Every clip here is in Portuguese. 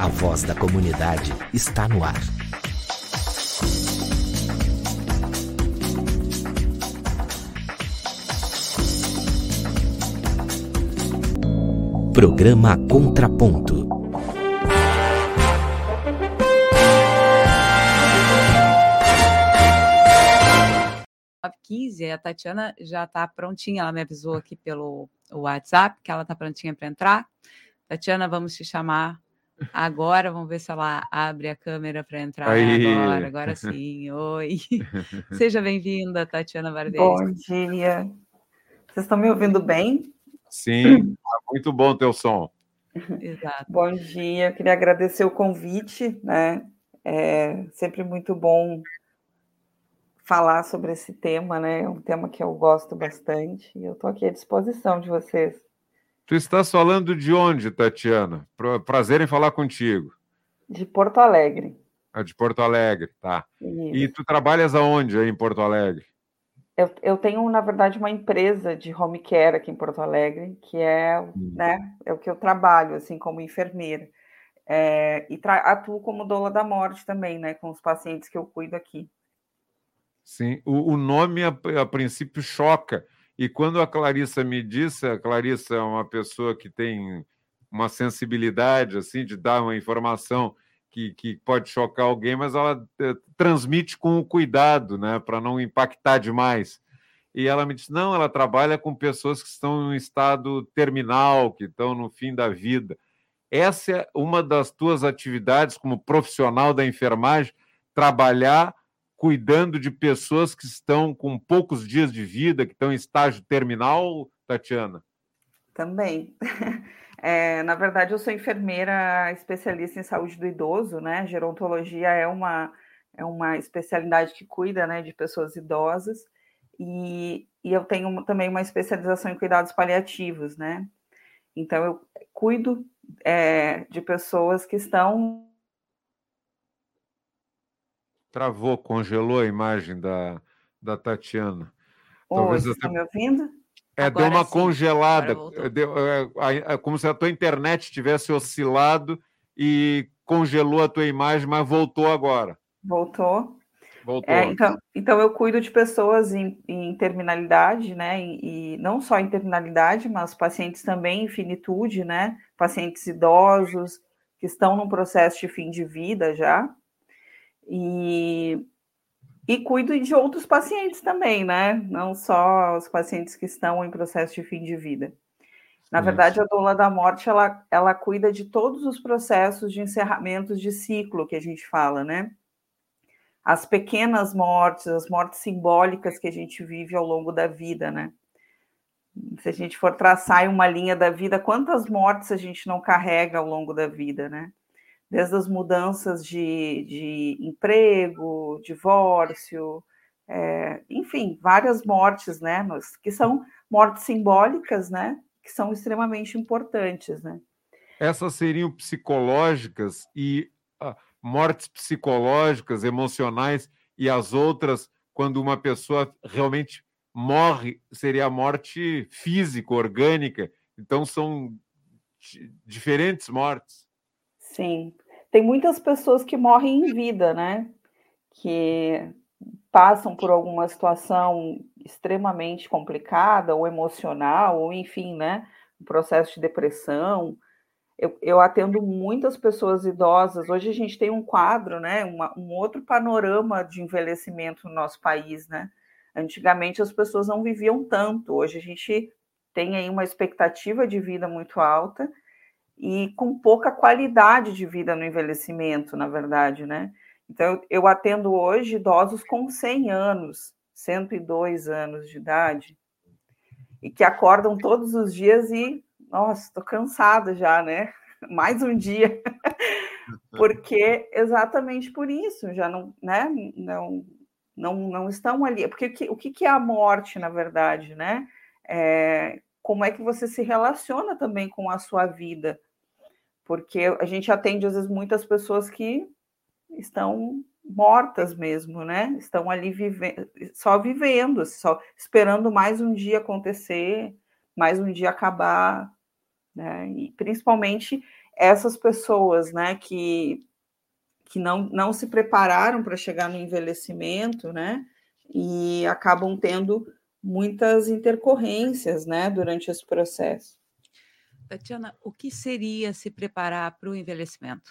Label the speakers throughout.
Speaker 1: A voz da comunidade está no ar. Programa Contraponto.
Speaker 2: a Tatiana já está prontinha, ela me avisou aqui pelo WhatsApp que ela está prontinha para entrar. Tatiana, vamos te chamar agora, vamos ver se ela abre a câmera para entrar Aí. agora, agora sim. Oi. Seja bem-vinda, Tatiana Vardes.
Speaker 3: Bom dia. Vocês estão me ouvindo bem?
Speaker 4: Sim, tá muito bom teu som.
Speaker 3: Exato. Bom dia, eu queria agradecer o convite, né? É sempre muito bom falar sobre esse tema, né? É um tema que eu gosto bastante e eu estou aqui à disposição de vocês.
Speaker 4: Tu estás falando de onde, Tatiana? Prazer em falar contigo.
Speaker 3: De Porto Alegre.
Speaker 4: Ah, de Porto Alegre, tá. Isso. E tu trabalhas aonde aí em Porto Alegre?
Speaker 3: Eu, eu, tenho, na verdade, uma empresa de home care aqui em Porto Alegre, que é, hum. né, é o que eu trabalho, assim, como enfermeira. É, e atuo como doula da morte também, né, com os pacientes que eu cuido aqui.
Speaker 4: Sim, o, o nome a, a, princípio choca. E quando a Clarissa me disse, a Clarissa é uma pessoa que tem uma sensibilidade, assim, de dar uma informação que, que pode chocar alguém, mas ela é, transmite com cuidado, né, para não impactar demais. E ela me disse: não, ela trabalha com pessoas que estão em estado terminal, que estão no fim da vida. Essa é uma das tuas atividades como profissional da enfermagem, trabalhar cuidando de pessoas que estão com poucos dias de vida, que estão em estágio terminal, Tatiana?
Speaker 3: Também. É, na verdade, eu sou enfermeira especialista em saúde do idoso, né? Gerontologia é uma, é uma especialidade que cuida né, de pessoas idosas, e, e eu tenho também uma especialização em cuidados paliativos, né? Então, eu cuido é, de pessoas que estão.
Speaker 4: Travou, congelou a imagem da, da Tatiana.
Speaker 3: Oi, Talvez você está me ouvindo?
Speaker 4: É, Agora deu uma sim. congelada, deu, é, é, como se a tua internet tivesse oscilado e congelou a tua imagem, mas voltou agora.
Speaker 3: Voltou. Voltou. É, então, então, eu cuido de pessoas em, em terminalidade, né? E, e, não só em terminalidade, mas pacientes também em finitude, né? Pacientes idosos que estão num processo de fim de vida já. E, e cuido de outros pacientes também, né? Não só os pacientes que estão em processo de fim de vida. Na verdade, a doula da morte, ela, ela cuida de todos os processos de encerramentos de ciclo que a gente fala, né? As pequenas mortes, as mortes simbólicas que a gente vive ao longo da vida, né? Se a gente for traçar uma linha da vida, quantas mortes a gente não carrega ao longo da vida, né? Desde as mudanças de, de emprego, divórcio, é, enfim, várias mortes, né, que são mortes simbólicas, né, que são extremamente importantes, né.
Speaker 4: Essas seriam psicológicas e ah, mortes psicológicas, emocionais e as outras, quando uma pessoa realmente morre, seria a morte física, orgânica. Então são diferentes mortes.
Speaker 3: Sim. Tem muitas pessoas que morrem em vida, né? Que passam por alguma situação extremamente complicada ou emocional, ou enfim, né? Um processo de depressão. Eu, eu, atendo muitas pessoas idosas. Hoje a gente tem um quadro, né? Uma, um outro panorama de envelhecimento no nosso país, né? Antigamente as pessoas não viviam tanto. Hoje a gente tem aí uma expectativa de vida muito alta e com pouca qualidade de vida no envelhecimento, na verdade, né? Então, eu atendo hoje idosos com 100 anos, 102 anos de idade, e que acordam todos os dias e, nossa, estou cansada já, né? Mais um dia. Porque exatamente por isso, já não, né? Não, não, não estão ali. Porque o que, o que é a morte, na verdade, né? É, como é que você se relaciona também com a sua vida? Porque a gente atende às vezes muitas pessoas que estão mortas mesmo, né? Estão ali vivendo, só vivendo, só esperando mais um dia acontecer, mais um dia acabar, né? E principalmente essas pessoas, né, que, que não, não se prepararam para chegar no envelhecimento, né, e acabam tendo muitas intercorrências, né, durante esse processo.
Speaker 2: Tatiana, o que seria se preparar para o envelhecimento?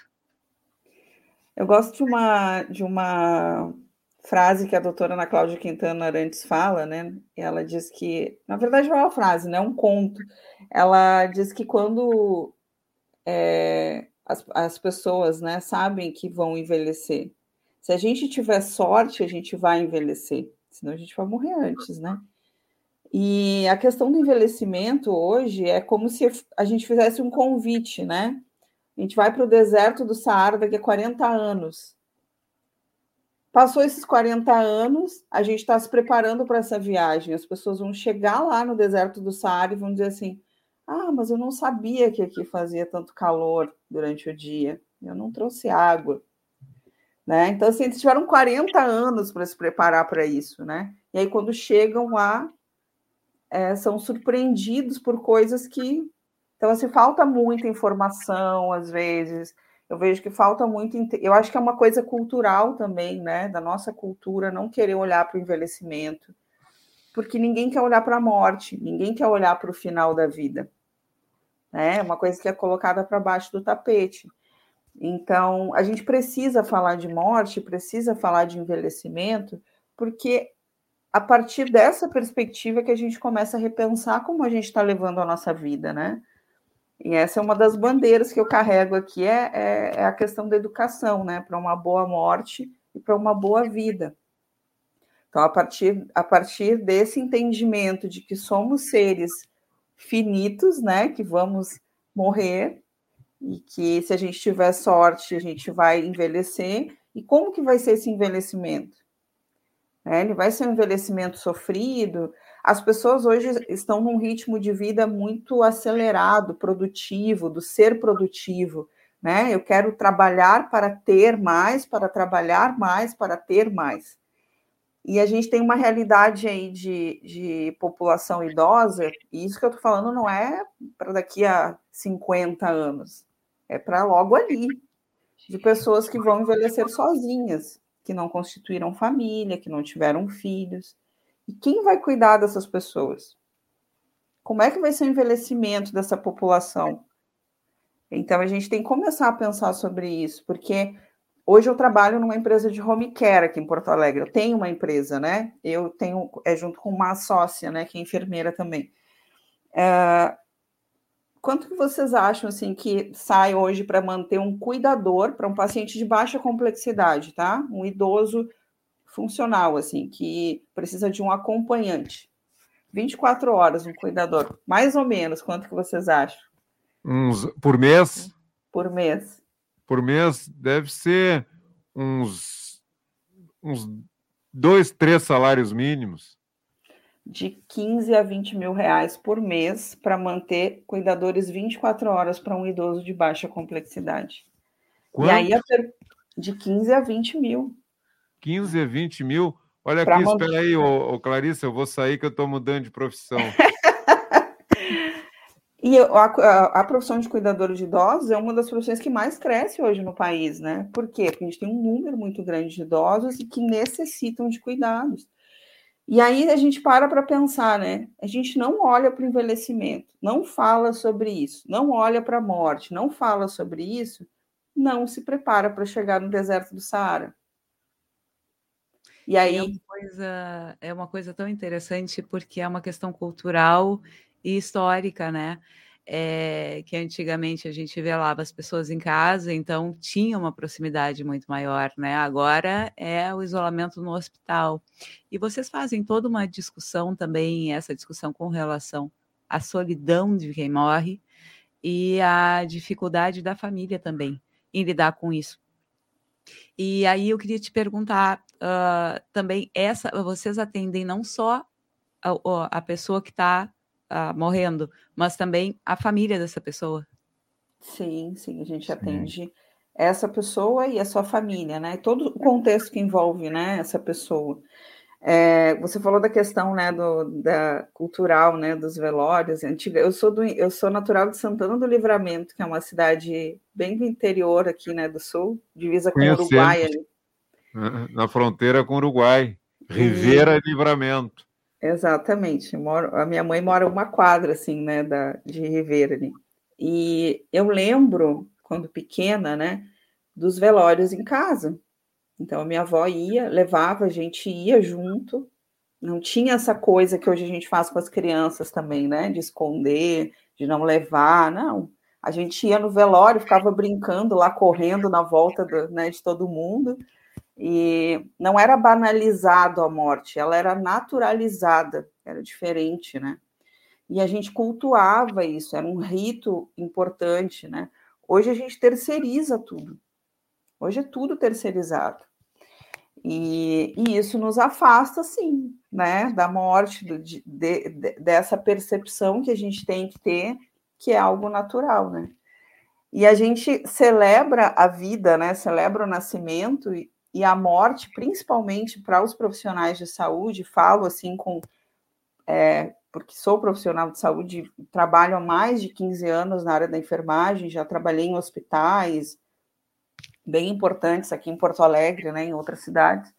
Speaker 3: Eu gosto de uma, de uma frase que a doutora Ana Cláudia Quintana Arantes fala, né? Ela diz que, na verdade, não é uma frase, né? É um conto. Ela diz que quando é, as, as pessoas né, sabem que vão envelhecer, se a gente tiver sorte, a gente vai envelhecer, senão a gente vai morrer antes, né? E a questão do envelhecimento hoje é como se a gente fizesse um convite, né? A gente vai para o deserto do Saara daqui a 40 anos. Passou esses 40 anos, a gente está se preparando para essa viagem. As pessoas vão chegar lá no deserto do Saara e vão dizer assim: Ah, mas eu não sabia que aqui fazia tanto calor durante o dia. Eu não trouxe água. Né? Então, assim, eles tiveram 40 anos para se preparar para isso, né? E aí, quando chegam lá, é, são surpreendidos por coisas que. Então, assim, falta muita informação, às vezes. Eu vejo que falta muito. Eu acho que é uma coisa cultural também, né? Da nossa cultura, não querer olhar para o envelhecimento. Porque ninguém quer olhar para a morte, ninguém quer olhar para o final da vida. Né? É uma coisa que é colocada para baixo do tapete. Então, a gente precisa falar de morte, precisa falar de envelhecimento, porque a partir dessa perspectiva que a gente começa a repensar como a gente está levando a nossa vida, né? E essa é uma das bandeiras que eu carrego aqui, é, é, é a questão da educação, né? Para uma boa morte e para uma boa vida. Então, a partir, a partir desse entendimento de que somos seres finitos, né? Que vamos morrer e que se a gente tiver sorte, a gente vai envelhecer. E como que vai ser esse envelhecimento? Né? ele vai ser um envelhecimento sofrido. As pessoas hoje estão num ritmo de vida muito acelerado, produtivo, do ser produtivo. Né? Eu quero trabalhar para ter mais, para trabalhar mais, para ter mais. E a gente tem uma realidade aí de, de população idosa, e isso que eu estou falando não é para daqui a 50 anos, é para logo ali, de pessoas que vão envelhecer sozinhas, que não constituíram família, que não tiveram filhos. E quem vai cuidar dessas pessoas? Como é que vai ser o envelhecimento dessa população? Então a gente tem que começar a pensar sobre isso, porque hoje eu trabalho numa empresa de home care aqui em Porto Alegre. Eu tenho uma empresa, né? Eu tenho, é junto com uma sócia, né, que é enfermeira também. É, quanto que vocês acham assim que sai hoje para manter um cuidador para um paciente de baixa complexidade, tá? Um idoso funcional assim, que precisa de um acompanhante. 24 horas um cuidador, mais ou menos, quanto que vocês acham?
Speaker 4: Uns por mês?
Speaker 3: Por mês.
Speaker 4: Por mês deve ser uns uns dois, três salários mínimos
Speaker 3: de 15 a 20 mil reais por mês para manter cuidadores 24 horas para um idoso de baixa complexidade. Quanto? E aí, de 15 a 20 mil.
Speaker 4: 15 a 20 mil? Olha pra aqui, manter... espera aí, ô, ô, Clarice, eu vou sair que eu estou mudando de profissão.
Speaker 3: e a, a, a, profissão de cuidador de idosos é uma das profissões que mais cresce hoje no país, né? Por quê? Porque a gente tem um número muito grande de idosos e que necessitam de cuidados. E aí a gente para para pensar, né? A gente não olha para o envelhecimento, não fala sobre isso, não olha para a morte, não fala sobre isso, não se prepara para chegar no deserto do Saara.
Speaker 2: E aí é uma, coisa, é uma coisa tão interessante porque é uma questão cultural e histórica, né? É, que antigamente a gente velava as pessoas em casa, então tinha uma proximidade muito maior, né? Agora é o isolamento no hospital. E vocês fazem toda uma discussão também, essa discussão com relação à solidão de quem morre e à dificuldade da família também em lidar com isso. E aí eu queria te perguntar uh, também, essa vocês atendem não só a, a pessoa que está morrendo, mas também a família dessa pessoa.
Speaker 3: Sim, sim, a gente atende essa pessoa e a sua família, né? Todo o contexto que envolve, né, essa pessoa. É, você falou da questão né, do, da cultural, né, dos velórios. Antiga. Eu sou do, eu sou natural de Santana do Livramento, que é uma cidade bem do interior aqui, né, do sul, divisa com o Uruguai ali.
Speaker 4: Na fronteira com o Uruguai, Rivera e Livramento.
Speaker 3: Exatamente. Moro, a minha mãe mora uma quadra assim, né, da de Rivera ali. E eu lembro quando pequena, né, dos velórios em casa. Então, a minha avó ia, levava, a gente ia junto. Não tinha essa coisa que hoje a gente faz com as crianças também, né? De esconder, de não levar, não. A gente ia no velório, ficava brincando lá, correndo na volta do, né, de todo mundo. E não era banalizado a morte, ela era naturalizada, era diferente, né? E a gente cultuava isso, era um rito importante, né? Hoje a gente terceiriza tudo. Hoje é tudo terceirizado. E, e, isso nos afasta, sim, né, da morte, do, de, de, dessa percepção que a gente tem que ter, que é algo natural, né? E a gente celebra a vida, né, celebra o nascimento e, e a morte, principalmente para os profissionais de saúde, falo assim com. É, porque sou profissional de saúde, trabalho há mais de 15 anos na área da enfermagem, já trabalhei em hospitais, bem importantes aqui em Porto Alegre, né, em outras cidades.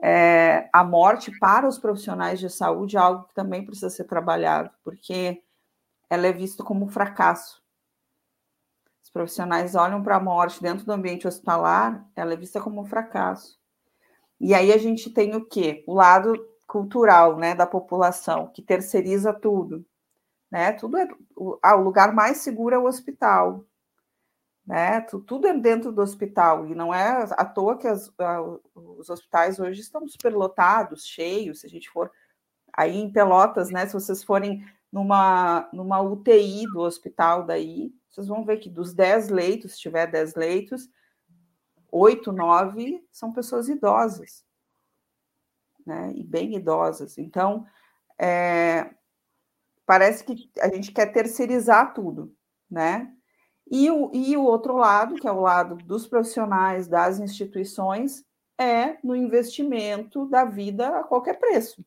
Speaker 3: É, a morte para os profissionais de saúde é algo que também precisa ser trabalhado, porque ela é vista como um fracasso. Profissionais olham para a morte dentro do ambiente hospitalar, ela é vista como um fracasso. E aí a gente tem o quê? O lado cultural, né, da população, que terceiriza tudo, né? Tudo é o, ah, o lugar mais seguro é o hospital né? Tudo é dentro do hospital e não é à toa que as, os hospitais hoje estão superlotados, cheios. Se a gente for aí em Pelotas, né? Se vocês forem numa, numa UTI do hospital daí, vocês vão ver que dos 10 leitos, se tiver 10 leitos, 8, 9 são pessoas idosas, né? E bem idosas. Então, é, parece que a gente quer terceirizar tudo, né? E o, e o outro lado, que é o lado dos profissionais, das instituições, é no investimento da vida a qualquer preço.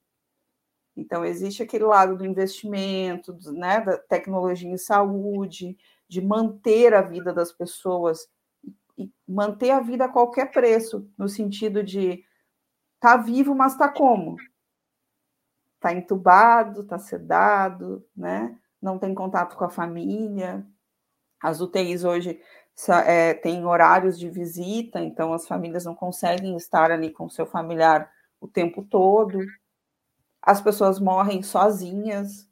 Speaker 3: Então, existe aquele lado do investimento, né, da tecnologia em saúde, de manter a vida das pessoas e manter a vida a qualquer preço, no sentido de tá vivo, mas tá como? Tá entubado, tá sedado, né? Não tem contato com a família, as UTIs hoje é, têm horários de visita, então as famílias não conseguem estar ali com o seu familiar o tempo todo. As pessoas morrem sozinhas,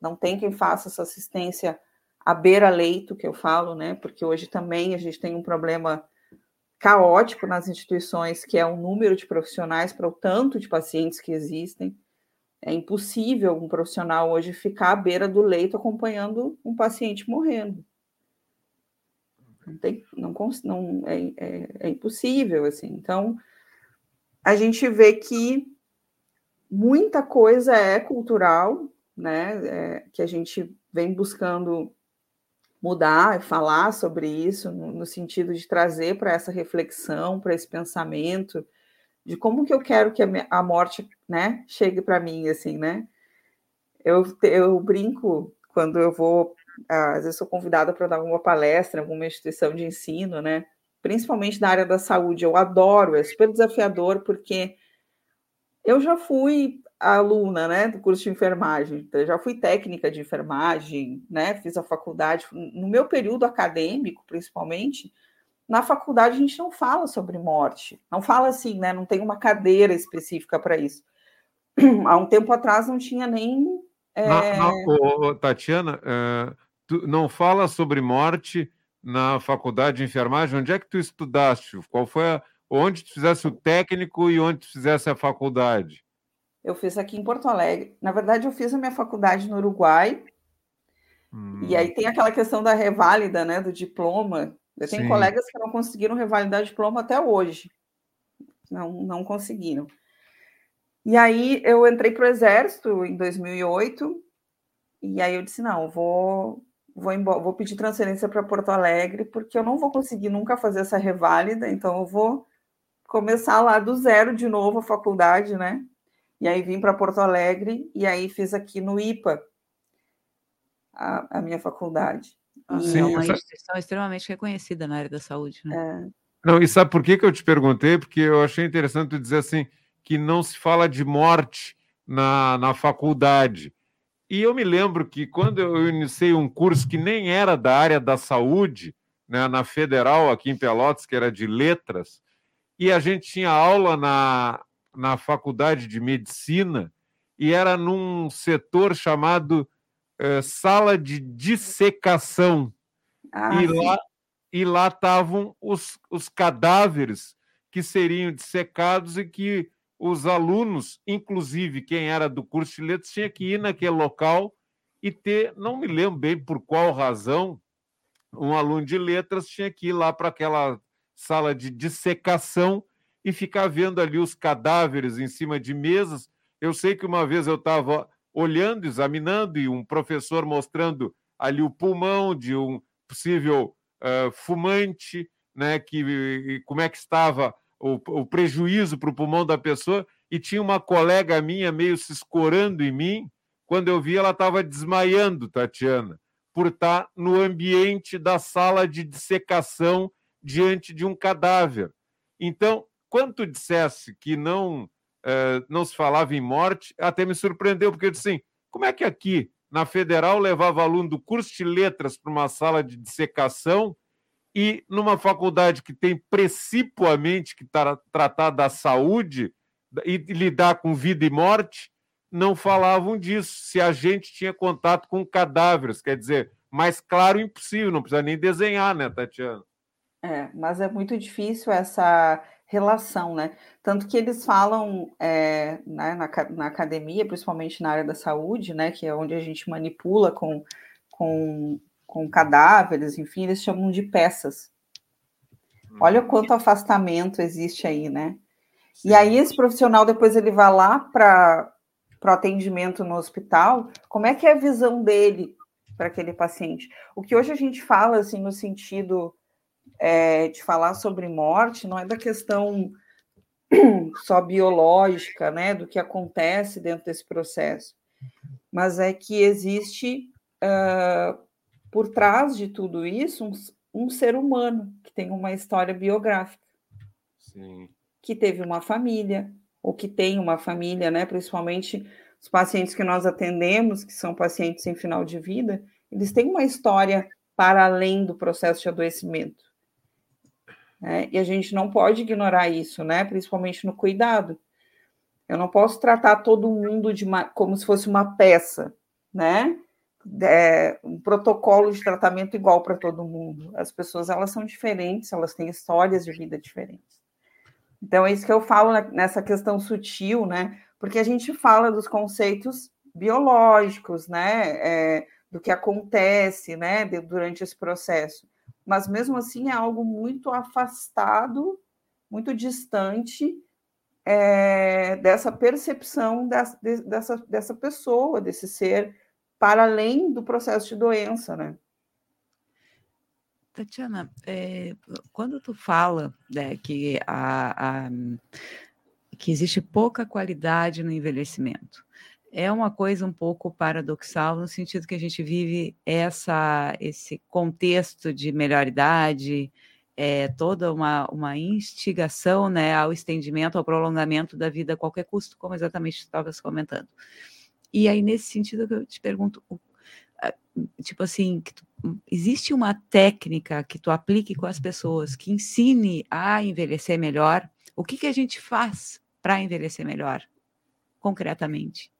Speaker 3: não tem quem faça essa assistência à beira-leito, que eu falo, né? Porque hoje também a gente tem um problema caótico nas instituições, que é o número de profissionais para o tanto de pacientes que existem. É impossível um profissional hoje ficar à beira do leito acompanhando um paciente morrendo. Não tem, não, não é, é, é impossível, assim. Então, a gente vê que muita coisa é cultural, né? É, que a gente vem buscando mudar, falar sobre isso, no, sentido de trazer para essa reflexão, para esse pensamento, de como que eu quero que a, morte, né, chegue para mim, assim, né? Eu, eu brinco quando eu vou às vezes sou convidada para dar uma palestra alguma instituição de ensino, né? Principalmente na área da saúde. Eu adoro, é super desafiador, porque eu já fui aluna, né, do curso de enfermagem, já fui técnica de enfermagem, né, fiz a faculdade. No meu período acadêmico, principalmente, na faculdade a gente não fala sobre morte, não fala assim, né, não tem uma cadeira específica para isso. Há um tempo atrás não tinha nem. É...
Speaker 4: Na, na, Tatiana, tu não fala sobre morte na faculdade de enfermagem. Onde é que tu estudaste? Qual foi a, onde tu fizesse o técnico e onde tu fizesse a faculdade?
Speaker 3: Eu fiz aqui em Porto Alegre. Na verdade, eu fiz a minha faculdade no Uruguai. Hum. E aí tem aquela questão da reválida, né, do diploma. Eu tenho Sim. colegas que não conseguiram revalidar o diploma até hoje. Não, não conseguiram. E aí eu entrei para o Exército em 2008. E aí eu disse, não, vou vou, embora, vou pedir transferência para Porto Alegre, porque eu não vou conseguir nunca fazer essa reválida, então eu vou começar lá do zero de novo a faculdade, né? E aí vim para Porto Alegre e aí fiz aqui no IPA a, a minha faculdade.
Speaker 2: Ah, Sim, é uma instituição extremamente reconhecida na área da saúde. Né?
Speaker 4: É. Não, e sabe por que, que eu te perguntei? Porque eu achei interessante dizer assim que não se fala de morte na, na faculdade. E eu me lembro que quando eu iniciei um curso que nem era da área da saúde, né, na Federal, aqui em Pelotas, que era de letras, e a gente tinha aula na, na faculdade de medicina, e era num setor chamado eh, sala de dissecação. Ah, e, lá, e lá estavam os, os cadáveres que seriam dissecados e que os alunos, inclusive quem era do curso de letras, tinha que ir naquele local e ter, não me lembro bem por qual razão, um aluno de letras tinha que ir lá para aquela sala de dissecação e ficar vendo ali os cadáveres em cima de mesas. Eu sei que uma vez eu estava olhando, examinando, e um professor mostrando ali o pulmão de um possível uh, fumante, né, que como é que estava o, o prejuízo para o pulmão da pessoa, e tinha uma colega minha meio se escorando em mim. Quando eu vi, ela estava desmaiando, Tatiana, por estar no ambiente da sala de dissecação diante de um cadáver. Então, quando tu dissesse que não, eh, não se falava em morte, até me surpreendeu, porque eu disse assim: como é que aqui, na Federal, levava aluno do curso de letras para uma sala de dissecação e numa faculdade que tem principalmente que tra tratar da saúde e lidar com vida e morte, não falavam disso. Se a gente tinha contato com cadáveres, quer dizer, mais claro impossível, não precisa nem desenhar, né, Tatiana?
Speaker 3: É, mas é muito difícil essa relação, né? Tanto que eles falam é, né, na, na academia, principalmente na área da saúde, né, que é onde a gente manipula com, com com cadáveres, enfim, eles chamam de peças. Olha o quanto afastamento existe aí, né? E aí esse profissional depois ele vai lá para o atendimento no hospital, como é que é a visão dele para aquele paciente? O que hoje a gente fala, assim, no sentido é, de falar sobre morte, não é da questão só biológica, né, do que acontece dentro desse processo, mas é que existe uh, por trás de tudo isso um, um ser humano que tem uma história biográfica. Sim. Que teve uma família, ou que tem uma família, né? Principalmente os pacientes que nós atendemos, que são pacientes em final de vida, eles têm uma história para além do processo de adoecimento. Né? E a gente não pode ignorar isso, né? Principalmente no cuidado. Eu não posso tratar todo mundo de uma, como se fosse uma peça, né? é, um protocolo de tratamento igual para todo mundo. As pessoas elas são diferentes, elas têm histórias de vida diferentes. Então é isso que eu falo nessa questão sutil, né? Porque a gente fala dos conceitos biológicos, né? É, do que acontece, né? De, durante esse processo. Mas mesmo assim é algo muito afastado, muito distante é, dessa percepção dessa, dessa, pessoa, desse ser para além do processo de doença, né?
Speaker 2: Tatiana, é, quando tu fala né, que, a, a, que existe pouca qualidade no envelhecimento, é uma coisa um pouco paradoxal no sentido que a gente vive essa, esse contexto de melhor idade, é, toda uma, uma instigação né, ao estendimento, ao prolongamento da vida a qualquer custo, como exatamente estavas comentando. E aí, nesse sentido, eu te pergunto, tipo assim, tu, existe uma técnica que tu aplique com as pessoas que ensine a envelhecer melhor? O que, que a gente faz para envelhecer melhor, concretamente?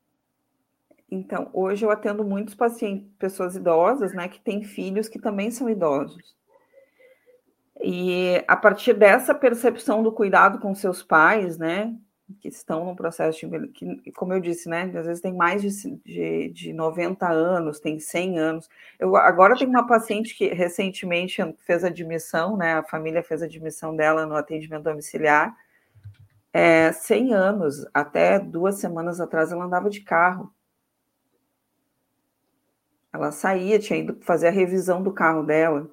Speaker 3: Então, hoje eu atendo muitos pacientes, pessoas idosas, né, que têm filhos que também são idosos. E a partir dessa percepção do cuidado com seus pais, né, que estão no processo de que, como eu disse, né, às vezes tem mais de, de, de 90 anos, tem 100 anos. Eu agora tenho uma paciente que recentemente fez admissão, né, a família fez admissão dela no atendimento domiciliar, é, 100 anos, até duas semanas atrás ela andava de carro. Ela saía, tinha ido fazer a revisão do carro dela.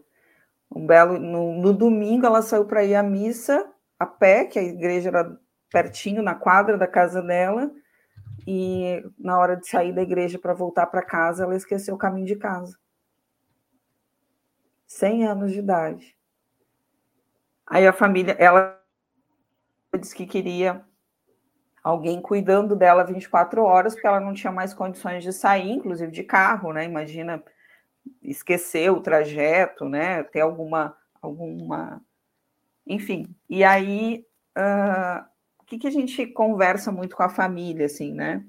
Speaker 3: Um belo no, no domingo ela saiu para ir à missa a pé, que a igreja era pertinho na quadra da casa dela. e na hora de sair da igreja para voltar para casa, ela esqueceu o caminho de casa. 100 anos de idade. Aí a família, ela disse que queria alguém cuidando dela 24 horas, porque ela não tinha mais condições de sair, inclusive de carro, né? Imagina esquecer o trajeto, né? Ter alguma alguma enfim. E aí uh, o que, que a gente conversa muito com a família, assim, né?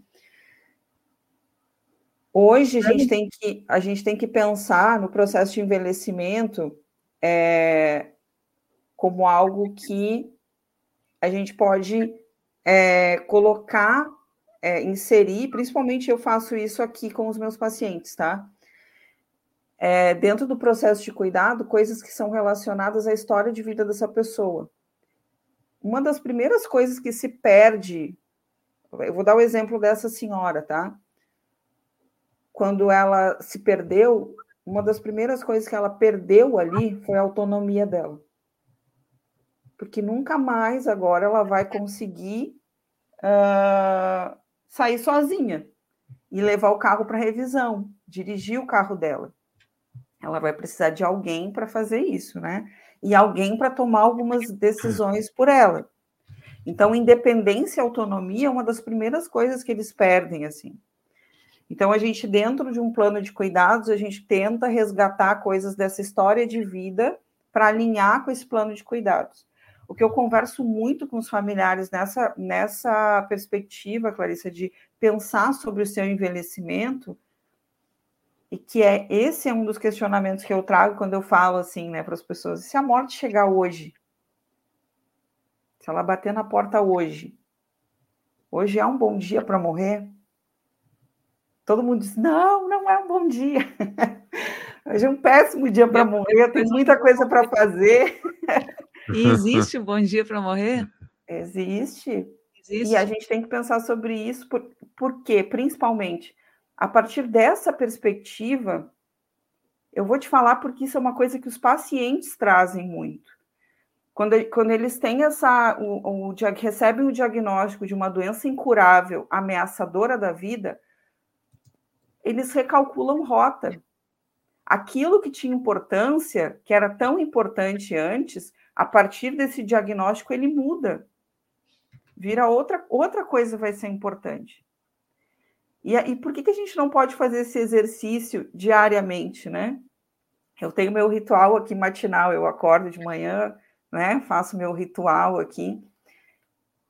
Speaker 3: Hoje a gente tem que, a gente tem que pensar no processo de envelhecimento é, como algo que a gente pode é, colocar, é, inserir, principalmente eu faço isso aqui com os meus pacientes, tá? É, dentro do processo de cuidado, coisas que são relacionadas à história de vida dessa pessoa uma das primeiras coisas que se perde, eu vou dar o exemplo dessa senhora, tá? Quando ela se perdeu, uma das primeiras coisas que ela perdeu ali foi a autonomia dela. Porque nunca mais agora ela vai conseguir uh, sair sozinha e levar o carro para revisão, dirigir o carro dela. Ela vai precisar de alguém para fazer isso, né? e alguém para tomar algumas decisões por ela. Então, independência e autonomia é uma das primeiras coisas que eles perdem, assim. Então, a gente, dentro de um plano de cuidados, a gente tenta resgatar coisas dessa história de vida para alinhar com esse plano de cuidados. O que eu converso muito com os familiares nessa, nessa perspectiva, Clarissa, de pensar sobre o seu envelhecimento, e que é esse é um dos questionamentos que eu trago quando eu falo assim, né, para as pessoas. Se a morte chegar hoje, se ela bater na porta hoje, hoje é um bom dia para morrer? Todo mundo diz: não, não é um bom dia. Hoje é um péssimo dia para morrer, tem muita coisa para fazer.
Speaker 2: E existe um bom dia para morrer?
Speaker 3: Existe. existe. E a gente tem que pensar sobre isso, por, por quê? Principalmente a partir dessa perspectiva, eu vou te falar porque isso é uma coisa que os pacientes trazem muito. Quando, quando eles têm essa, o, o, recebem o diagnóstico de uma doença incurável, ameaçadora da vida, eles recalculam rota. Aquilo que tinha importância, que era tão importante antes, a partir desse diagnóstico ele muda. Vira outra, outra coisa vai ser importante. E, e por que, que a gente não pode fazer esse exercício diariamente, né? Eu tenho meu ritual aqui matinal, eu acordo de manhã, né? Faço meu ritual aqui.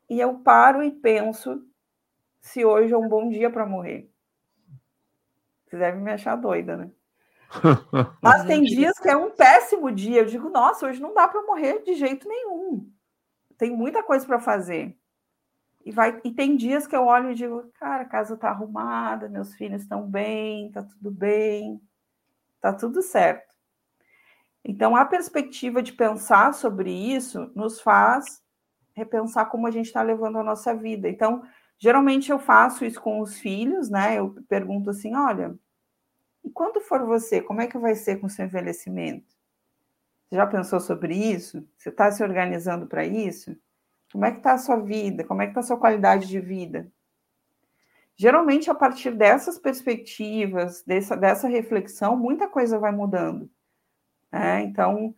Speaker 3: E eu paro e penso se hoje é um bom dia para morrer. Vocês devem me achar doida, né? Mas tem dias que é um péssimo dia. Eu digo, nossa, hoje não dá para morrer de jeito nenhum. Tem muita coisa para fazer. E, vai, e tem dias que eu olho e digo, cara, a casa está arrumada, meus filhos estão bem, está tudo bem, está tudo certo. Então, a perspectiva de pensar sobre isso nos faz repensar como a gente está levando a nossa vida. Então, geralmente eu faço isso com os filhos, né? Eu pergunto assim: olha, e quando for você, como é que vai ser com o seu envelhecimento? Você já pensou sobre isso? Você está se organizando para isso? Como é que está a sua vida? Como é que está a sua qualidade de vida? Geralmente, a partir dessas perspectivas, dessa, dessa reflexão, muita coisa vai mudando. Né? Então,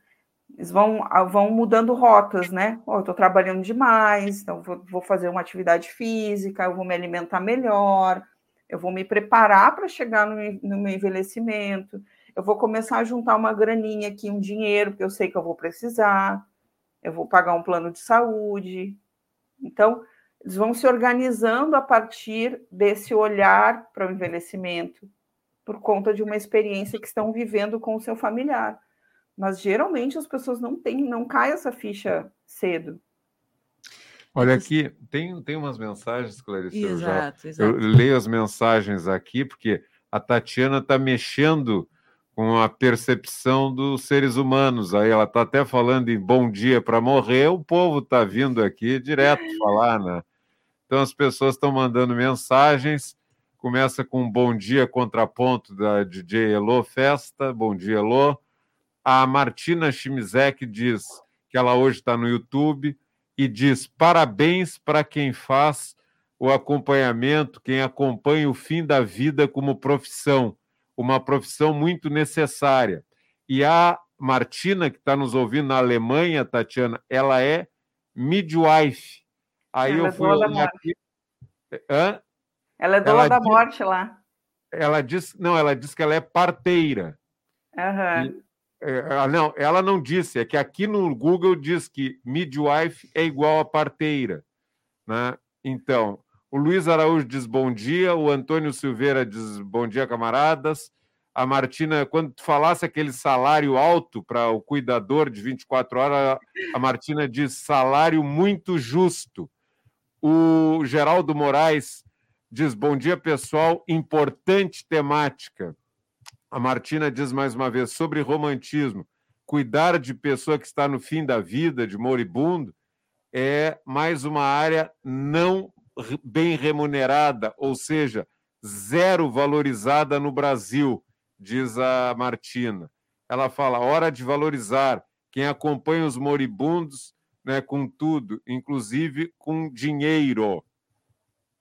Speaker 3: eles vão, vão mudando rotas, né? Oh, estou trabalhando demais, então vou, vou fazer uma atividade física, eu vou me alimentar melhor, eu vou me preparar para chegar no, no meu envelhecimento, eu vou começar a juntar uma graninha aqui, um dinheiro, porque eu sei que eu vou precisar eu vou pagar um plano de saúde. Então, eles vão se organizando a partir desse olhar para o envelhecimento, por conta de uma experiência que estão vivendo com o seu familiar. Mas geralmente as pessoas não têm, não cai essa ficha cedo.
Speaker 4: Olha aqui, tem, tem umas mensagens, Clarice.
Speaker 2: Exato, já, exato.
Speaker 4: eu leio as mensagens aqui, porque a Tatiana está mexendo com a percepção dos seres humanos. Aí ela está até falando em bom dia para morrer, o povo está vindo aqui direto falar, né? Então as pessoas estão mandando mensagens. Começa com um bom dia contraponto da DJ Elo Festa. Bom dia, Elo. A Martina Chimizek diz que ela hoje está no YouTube e diz parabéns para quem faz o acompanhamento, quem acompanha o fim da vida como profissão, uma profissão muito necessária. E a Martina, que está nos ouvindo na Alemanha, Tatiana, ela é midwife. Aí ela eu é fui olhar aqui.
Speaker 3: Hã? Ela é dona ela da diz... morte lá.
Speaker 4: Ela disse, não, ela disse que ela é parteira.
Speaker 3: Uhum.
Speaker 4: E, não, ela não disse, é que aqui no Google diz que midwife é igual a parteira. Né? Então, o Luiz Araújo diz bom dia, o Antônio Silveira diz bom dia, camaradas a Martina, quando tu falasse aquele salário alto para o cuidador de 24 horas, a Martina diz salário muito justo. O Geraldo Moraes diz bom dia, pessoal, importante temática. A Martina diz mais uma vez sobre romantismo. Cuidar de pessoa que está no fim da vida, de moribundo, é mais uma área não bem remunerada, ou seja, zero valorizada no Brasil diz a Martina. Ela fala: hora de valorizar quem acompanha os moribundos né, com tudo, inclusive com dinheiro.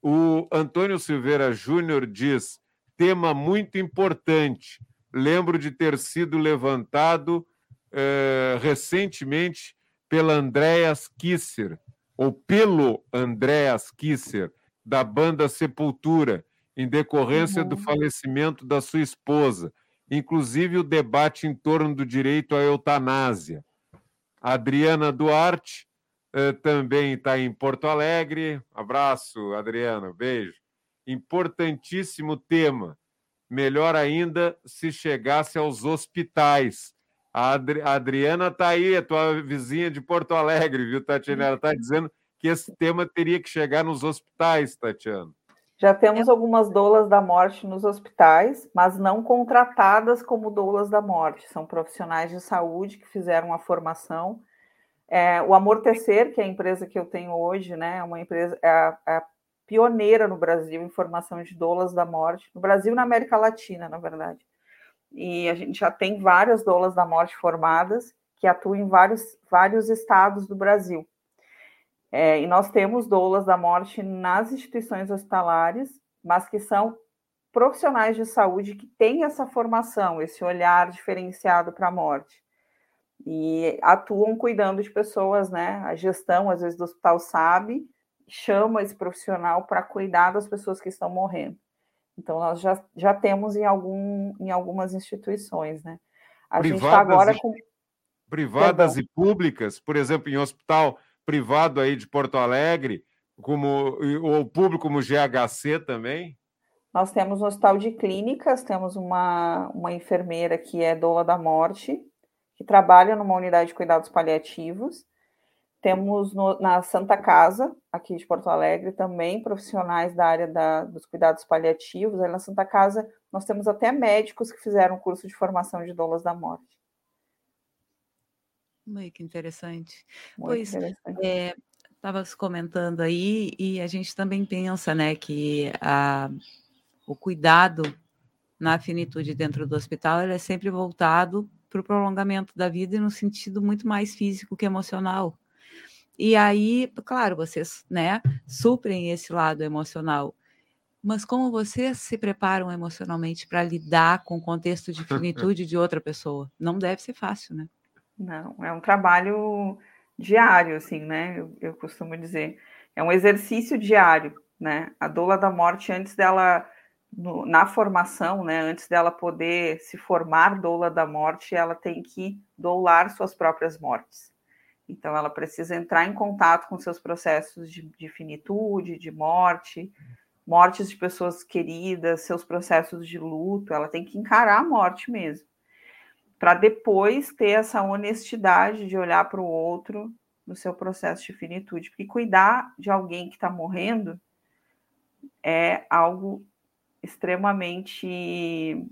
Speaker 4: O Antônio Silveira Júnior diz: tema muito importante. Lembro de ter sido levantado eh, recentemente pela Andreas Kisser, ou pelo Andreas Kisser, da banda Sepultura, em decorrência uhum. do falecimento da sua esposa, inclusive o debate em torno do direito à eutanásia. A Adriana Duarte eh, também está em Porto Alegre. Abraço, Adriana, beijo. Importantíssimo tema. Melhor ainda se chegasse aos hospitais. A, Adri Adriana está aí, a tua vizinha de Porto Alegre, viu, Tatiana? Ela está dizendo que esse tema teria que chegar nos hospitais, Tatiana.
Speaker 3: Já temos algumas doulas da morte nos hospitais, mas não contratadas como doulas da morte. São profissionais de saúde que fizeram a formação. É, o Amortecer, que é a empresa que eu tenho hoje, né, é uma empresa é a, é a pioneira no Brasil em formação de doulas da morte, no Brasil e na América Latina, na verdade. E a gente já tem várias doulas da morte formadas que atuam em vários, vários estados do Brasil. É, e nós temos doulas da morte nas instituições hospitalares, mas que são profissionais de saúde que têm essa formação, esse olhar diferenciado para a morte. E atuam cuidando de pessoas, né? A gestão, às vezes, do hospital sabe, chama esse profissional para cuidar das pessoas que estão morrendo. Então, nós já, já temos em, algum, em algumas instituições, né?
Speaker 4: A privadas gente está agora e, com. Privadas e públicas, por exemplo, em hospital privado aí de Porto Alegre, como o público como GHC também?
Speaker 3: Nós temos no Hospital de Clínicas, temos uma, uma enfermeira que é doula da morte, que trabalha numa unidade de cuidados paliativos. Temos no, na Santa Casa, aqui de Porto Alegre, também profissionais da área da, dos cuidados paliativos. Aí na Santa Casa, nós temos até médicos que fizeram curso de formação de doulas da morte.
Speaker 2: Muito interessante. Muito pois, estava é, comentando aí, e a gente também pensa, né, que a, o cuidado na finitude dentro do hospital é sempre voltado para o prolongamento da vida e no sentido muito mais físico que emocional. E aí, claro, vocês, né, suprem esse lado emocional. Mas como vocês se preparam emocionalmente para lidar com o contexto de finitude de outra pessoa? Não deve ser fácil, né?
Speaker 3: Não, é um trabalho diário, assim, né? Eu, eu costumo dizer. É um exercício diário, né? A doula da morte, antes dela, no, na formação, né? Antes dela poder se formar doula da morte, ela tem que doular suas próprias mortes. Então, ela precisa entrar em contato com seus processos de, de finitude, de morte, mortes de pessoas queridas, seus processos de luto. Ela tem que encarar a morte mesmo para depois ter essa honestidade de olhar para o outro no seu processo de finitude. Porque cuidar de alguém que está morrendo é algo extremamente.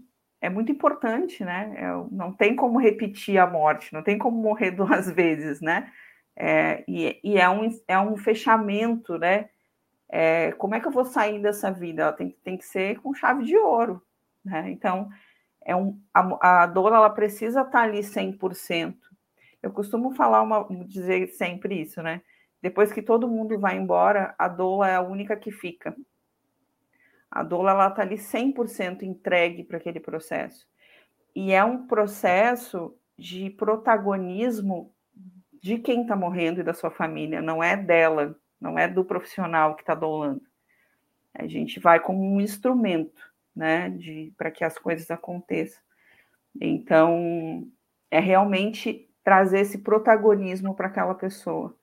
Speaker 3: É muito importante, né? É, não tem como repetir a morte, não tem como morrer duas vezes, né? É, e, e é, um, é um fechamento, né? É, como é que eu vou sair dessa vida? Ela tem, tem que ser com chave de ouro, né? Então, é um, a, a dor ela precisa estar tá ali 100%. Eu costumo falar uma, dizer sempre isso, né? depois que todo mundo vai embora, a doula é a única que fica. A doula ela está ali 100% entregue para aquele processo. E é um processo de protagonismo de quem está morrendo e da sua família, não é dela, não é do profissional que está doulando. A gente vai como um instrumento, né, para que as coisas aconteçam. Então, é realmente trazer esse protagonismo para aquela pessoa,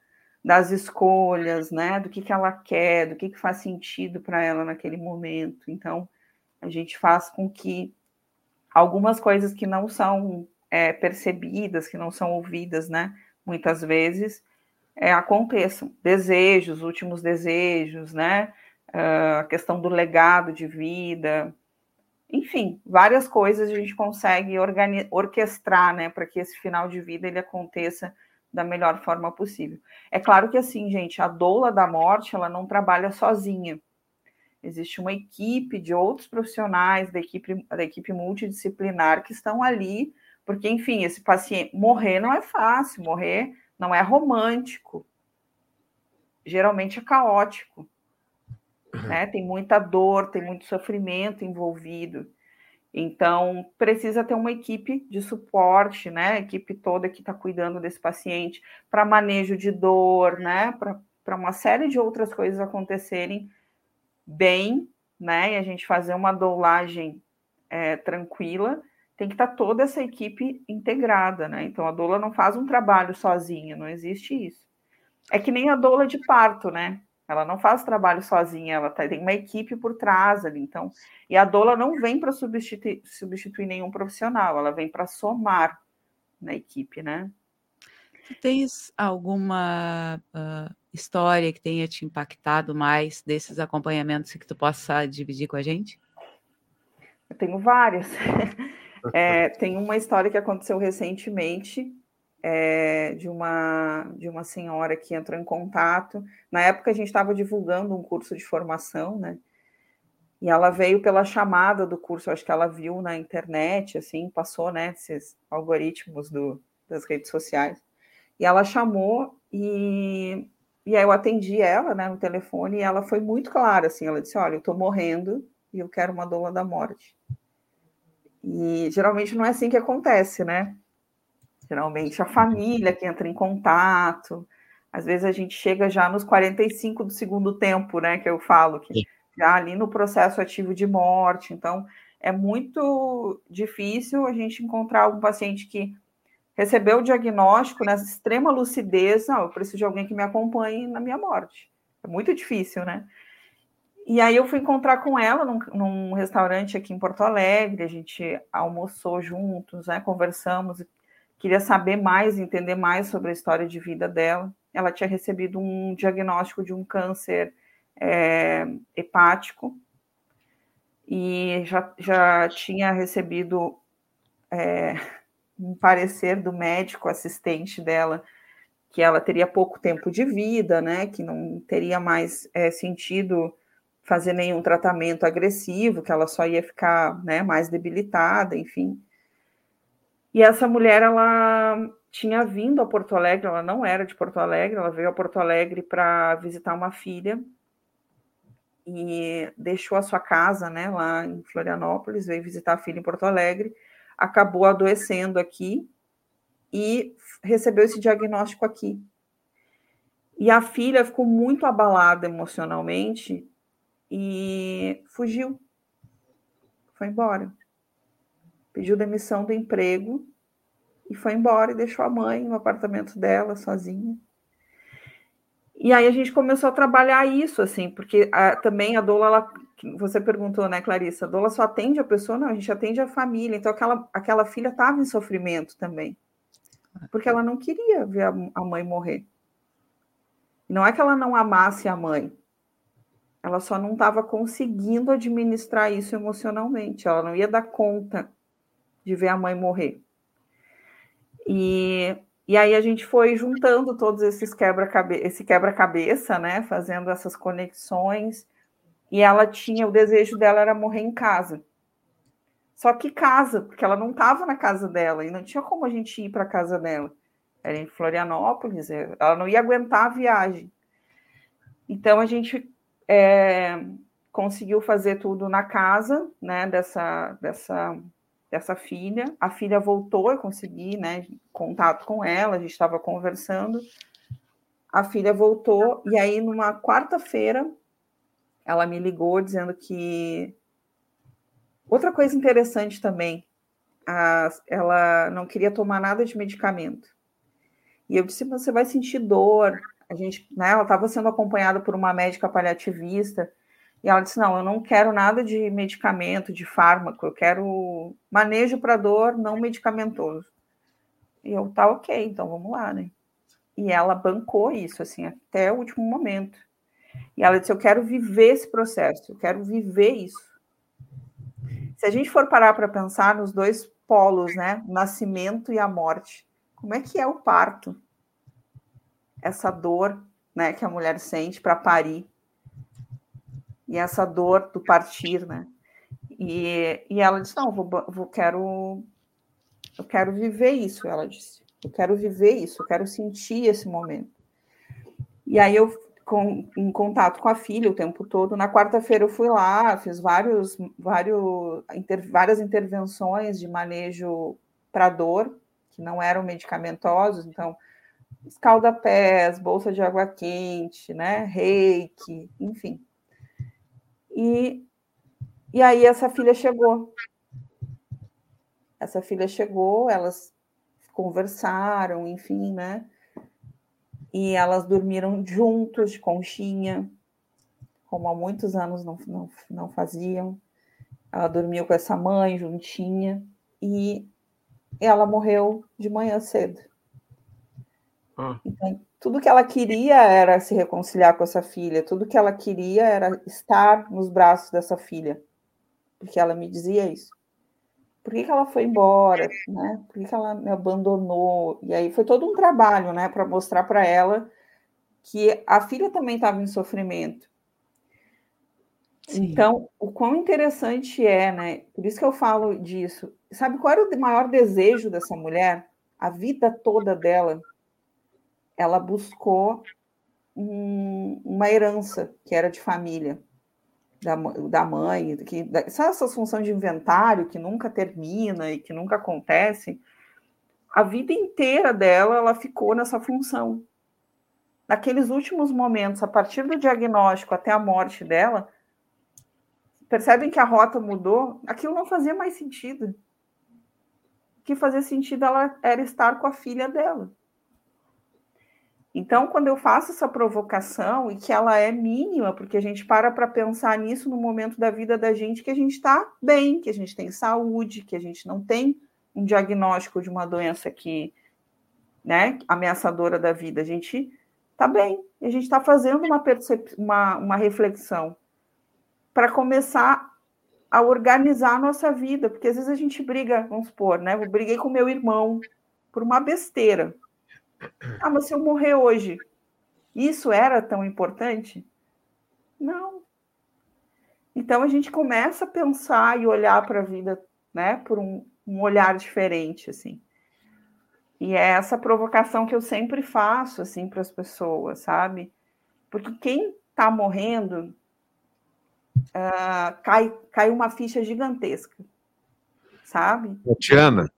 Speaker 3: das escolhas, né, do que, que ela quer, do que, que faz sentido para ela naquele momento. Então, a gente faz com que algumas coisas que não são é, percebidas, que não são ouvidas, né, muitas vezes, é, aconteçam. Desejos, últimos desejos, né, ah, a questão do legado de vida, enfim, várias coisas a gente consegue orquestrar, né, para que esse final de vida ele aconteça da melhor forma possível. É claro que assim, gente, a doula da morte, ela não trabalha sozinha. Existe uma equipe de outros profissionais da equipe, da equipe multidisciplinar que estão ali, porque, enfim, esse paciente morrer não é fácil, morrer não é romântico, geralmente é caótico. Né? Tem muita dor, tem muito sofrimento envolvido. Então, precisa ter uma equipe de suporte, né? A equipe toda que está cuidando desse paciente para manejo de dor, né? Para uma série de outras coisas acontecerem bem, né? E a gente fazer uma doulagem é, tranquila, tem que estar tá toda essa equipe integrada, né? Então a doula não faz um trabalho sozinha, não existe isso. É que nem a doula de parto, né? Ela não faz trabalho sozinha, ela tá, tem uma equipe por trás ali. Então, e a doula não vem para substituir, substituir nenhum profissional, ela vem para somar na equipe, né?
Speaker 2: Tens alguma uh, história que tenha te impactado mais desses acompanhamentos que tu possa dividir com a gente?
Speaker 3: Eu tenho várias. É, tem uma história que aconteceu recentemente é, de, uma, de uma senhora que entrou em contato. Na época, a gente estava divulgando um curso de formação, né? E ela veio pela chamada do curso, acho que ela viu na internet, assim, passou, né, esses algoritmos do, das redes sociais. E ela chamou e, e aí eu atendi ela, né, no telefone e ela foi muito clara, assim, ela disse, olha, eu tô morrendo e eu quero uma doula da morte. E geralmente não é assim que acontece, né? Geralmente a família que entra em contato. Às vezes a gente chega já nos 45 do segundo tempo, né? Que eu falo, que já ali no processo ativo de morte. Então, é muito difícil a gente encontrar algum paciente que recebeu o diagnóstico nessa extrema lucidez. Não, eu preciso de alguém que me acompanhe na minha morte. É muito difícil, né? E aí eu fui encontrar com ela num, num, restaurante aqui em Porto Alegre, a gente almoçou juntos, né, conversamos, queria saber mais, entender mais sobre a história de vida dela. Ela tinha recebido um diagnóstico de um câncer é, hepático e já, já tinha recebido é, um parecer do médico assistente dela que ela teria pouco tempo de vida, né, que não teria mais é, sentido fazer nenhum tratamento agressivo, que ela só ia ficar né, mais debilitada, enfim. E essa mulher, ela tinha vindo a Porto Alegre, ela não era de Porto Alegre, ela veio a Porto Alegre para visitar uma filha e deixou a sua casa, né, lá em Florianópolis, veio visitar a filha em Porto Alegre, acabou adoecendo aqui e recebeu esse diagnóstico aqui. E a filha ficou muito abalada emocionalmente e fugiu. Foi embora. Pediu demissão do emprego e foi embora e deixou a mãe no apartamento dela sozinha. E aí a gente começou a trabalhar isso, assim, porque a, também a doula, ela, você perguntou, né, Clarissa, a doula só atende a pessoa? Não, a gente atende a família. Então aquela, aquela filha estava em sofrimento também, porque ela não queria ver a, a mãe morrer. Não é que ela não amasse a mãe, ela só não estava conseguindo administrar isso emocionalmente. Ela não ia dar conta de ver a mãe morrer. E, e aí a gente foi juntando todos esses quebra-cabeça, esse quebra-cabeça, né? Fazendo essas conexões. E ela tinha, o desejo dela era morrer em casa. Só que casa, porque ela não estava na casa dela e não tinha como a gente ir para a casa dela. era em Florianópolis, é, ela não ia aguentar a viagem. Então a gente é, conseguiu fazer tudo na casa, né, dessa, dessa, dessa filha. A filha voltou, eu consegui, né, contato com ela, a gente estava conversando. A filha voltou e aí numa quarta-feira ela me ligou dizendo que outra coisa interessante também, a, ela não queria tomar nada de medicamento. E eu disse, você vai sentir dor, a gente, né, ela estava sendo acompanhada por uma médica paliativista, e ela disse: Não, eu não quero nada de medicamento, de fármaco, eu quero manejo para dor não medicamentoso. E eu, tá ok, então vamos lá, né? E ela bancou isso, assim, até o último momento. E ela disse: Eu quero viver esse processo, eu quero viver isso. Se a gente for parar para pensar nos dois polos, né? O nascimento e a morte, como é que é o parto? essa dor né, que a mulher sente para parir e essa dor do partir, né? E, e ela disse: Não, vou, vou, quero, eu quero viver isso. Ela disse: Eu quero viver isso, eu quero sentir esse momento. E aí eu, com, em contato com a filha o tempo todo, na quarta-feira eu fui lá, fiz vários, vários, inter, várias intervenções de manejo para dor, que não eram medicamentosos, então escalda-pés, bolsa de água quente, né, reiki, enfim. E, e aí essa filha chegou. Essa filha chegou, elas conversaram, enfim, né? E elas dormiram juntos, de conchinha, como há muitos anos não, não, não faziam. Ela dormiu com essa mãe juntinha e ela morreu de manhã cedo. Ah. Então, tudo que ela queria era se reconciliar com essa filha, tudo que ela queria era estar nos braços dessa filha, porque ela me dizia isso. Por que, que ela foi embora, né? Por que, que ela me abandonou? E aí foi todo um trabalho, né, para mostrar para ela que a filha também estava em sofrimento. Sim. Então, o quão interessante é, né? Por isso que eu falo disso. Sabe qual era o maior desejo dessa mulher? A vida toda dela ela buscou um, uma herança que era de família da, da mãe, que sabe essa função de inventário que nunca termina e que nunca acontece? A vida inteira dela, ela ficou nessa função. Naqueles últimos momentos, a partir do diagnóstico até a morte dela, percebem que a rota mudou, aquilo não fazia mais sentido. O que fazia sentido ela era estar com a filha dela. Então, quando eu faço essa provocação, e que ela é mínima, porque a gente para para pensar nisso no momento da vida da gente que a gente está bem, que a gente tem saúde, que a gente não tem um diagnóstico de uma doença que, né, ameaçadora da vida, a gente está bem, e a gente está fazendo uma, uma, uma reflexão para começar a organizar a nossa vida, porque às vezes a gente briga, vamos supor, né? Eu briguei com meu irmão por uma besteira, ah, mas se eu morrer hoje, isso era tão importante? Não. Então a gente começa a pensar e olhar para a vida, né, por um, um olhar diferente, assim. E é essa provocação que eu sempre faço, assim, para as pessoas, sabe? Porque quem está morrendo uh, cai, cai uma ficha gigantesca, sabe?
Speaker 4: Tatiana,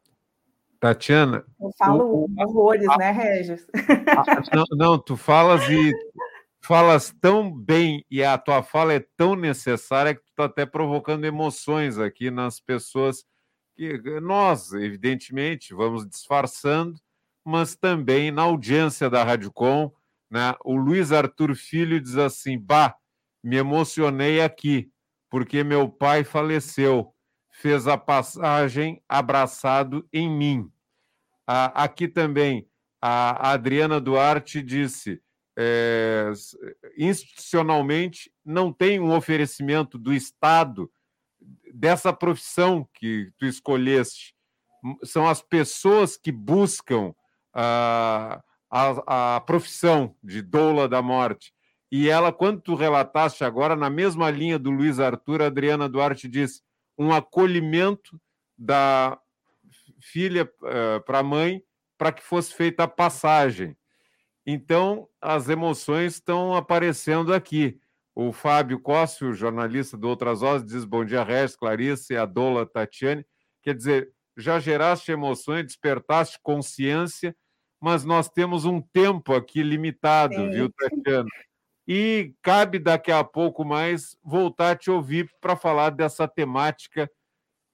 Speaker 4: Tatiana.
Speaker 3: Eu falo o, horrores, a, né, Regis?
Speaker 4: A, não, não, tu falas e falas tão bem e a tua fala é tão necessária que tu está até provocando emoções aqui nas pessoas que nós, evidentemente, vamos disfarçando, mas também na audiência da Rádio Com, né? O Luiz Arthur Filho diz assim: "Bah, me emocionei aqui, porque meu pai faleceu fez a passagem abraçado em mim. Ah, aqui também, a Adriana Duarte disse: é, institucionalmente, não tem um oferecimento do Estado dessa profissão que tu escolheste. São as pessoas que buscam a, a, a profissão de doula da morte. E ela, quando tu relataste agora, na mesma linha do Luiz Arthur, a Adriana Duarte disse: um acolhimento da filha uh, para a mãe para que fosse feita a passagem. Então, as emoções estão aparecendo aqui. O Fábio Cossio, jornalista do Outras Vozes, diz: Bom dia, Regis, Clarice, Adola, Tatiane. Quer dizer, já geraste emoções, despertaste consciência, mas nós temos um tempo aqui limitado, Sim. viu, Tatiana? E cabe daqui a pouco mais voltar a te ouvir para falar dessa temática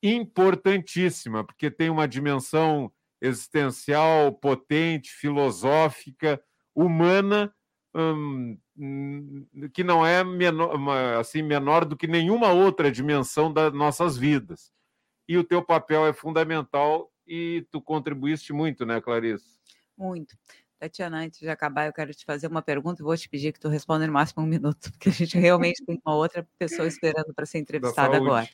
Speaker 4: importantíssima, porque tem uma dimensão existencial, potente, filosófica, humana, hum, que não é menor, assim, menor do que nenhuma outra dimensão das nossas vidas. E o teu papel é fundamental e tu contribuíste muito, né, Clarice?
Speaker 2: Muito. Tatiana, antes de acabar, eu quero te fazer uma pergunta e vou te pedir que tu responda no máximo um minuto, porque a gente realmente tem uma outra pessoa esperando para ser entrevistada agora.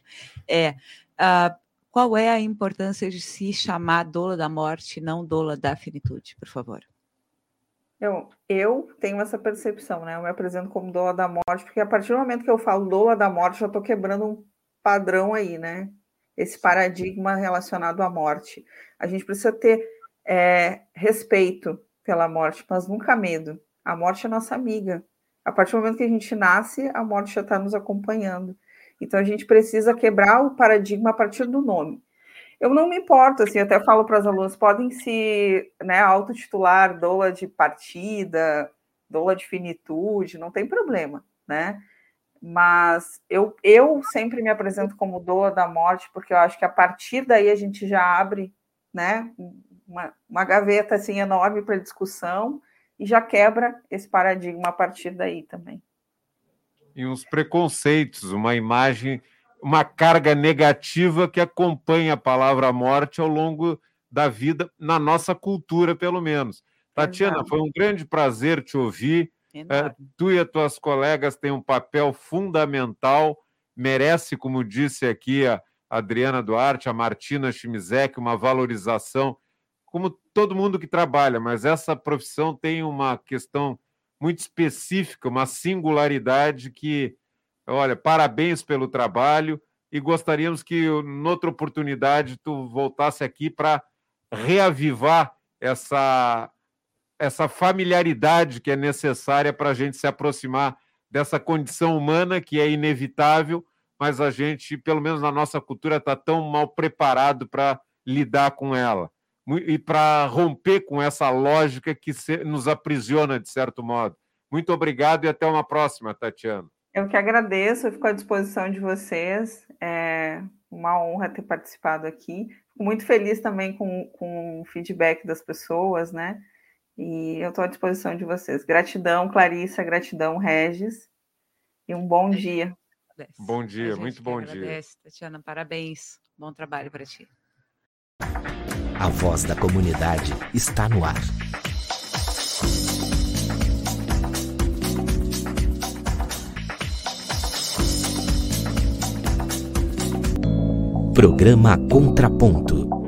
Speaker 2: É, uh, qual é a importância de se chamar doula da morte, não doula da finitude, por favor?
Speaker 3: Eu, eu tenho essa percepção, né? Eu me apresento como doula da morte, porque a partir do momento que eu falo doula da morte, já estou quebrando um padrão aí, né? Esse paradigma relacionado à morte. A gente precisa ter é, respeito pela morte, mas nunca medo. A morte é nossa amiga. A partir do momento que a gente nasce, a morte já está nos acompanhando. Então a gente precisa quebrar o paradigma a partir do nome. Eu não me importo, assim, até falo para as alunas, podem se né, autotitular doula de partida, doula de finitude, não tem problema, né? Mas eu, eu sempre me apresento como doula da morte, porque eu acho que a partir daí a gente já abre né, uma, uma gaveta assim enorme para discussão e já quebra esse paradigma a partir daí também.
Speaker 4: E uns preconceitos, uma imagem, uma carga negativa que acompanha a palavra morte ao longo da vida, na nossa cultura, pelo menos. Tatiana, Exato. foi um grande prazer te ouvir. É, tu e as tuas colegas têm um papel fundamental, merece, como disse aqui a Adriana Duarte, a Martina Chimizek, uma valorização como todo mundo que trabalha, mas essa profissão tem uma questão muito específica, uma singularidade que, olha, parabéns pelo trabalho e gostaríamos que, noutra oportunidade, tu voltasse aqui para reavivar essa, essa familiaridade que é necessária para a gente se aproximar dessa condição humana que é inevitável, mas a gente, pelo menos na nossa cultura, está tão mal preparado para lidar com ela e para romper com essa lógica que nos aprisiona, de certo modo. Muito obrigado e até uma próxima, Tatiana.
Speaker 3: Eu que agradeço, eu fico à disposição de vocês. É uma honra ter participado aqui. Fico muito feliz também com, com o feedback das pessoas, né? E eu estou à disposição de vocês. Gratidão, Clarissa, gratidão, Regis. E um bom dia.
Speaker 4: Bom dia, muito bom
Speaker 2: agradece, dia. Tatiana, parabéns. Bom trabalho para ti.
Speaker 1: A voz da comunidade está no ar. Programa Contraponto.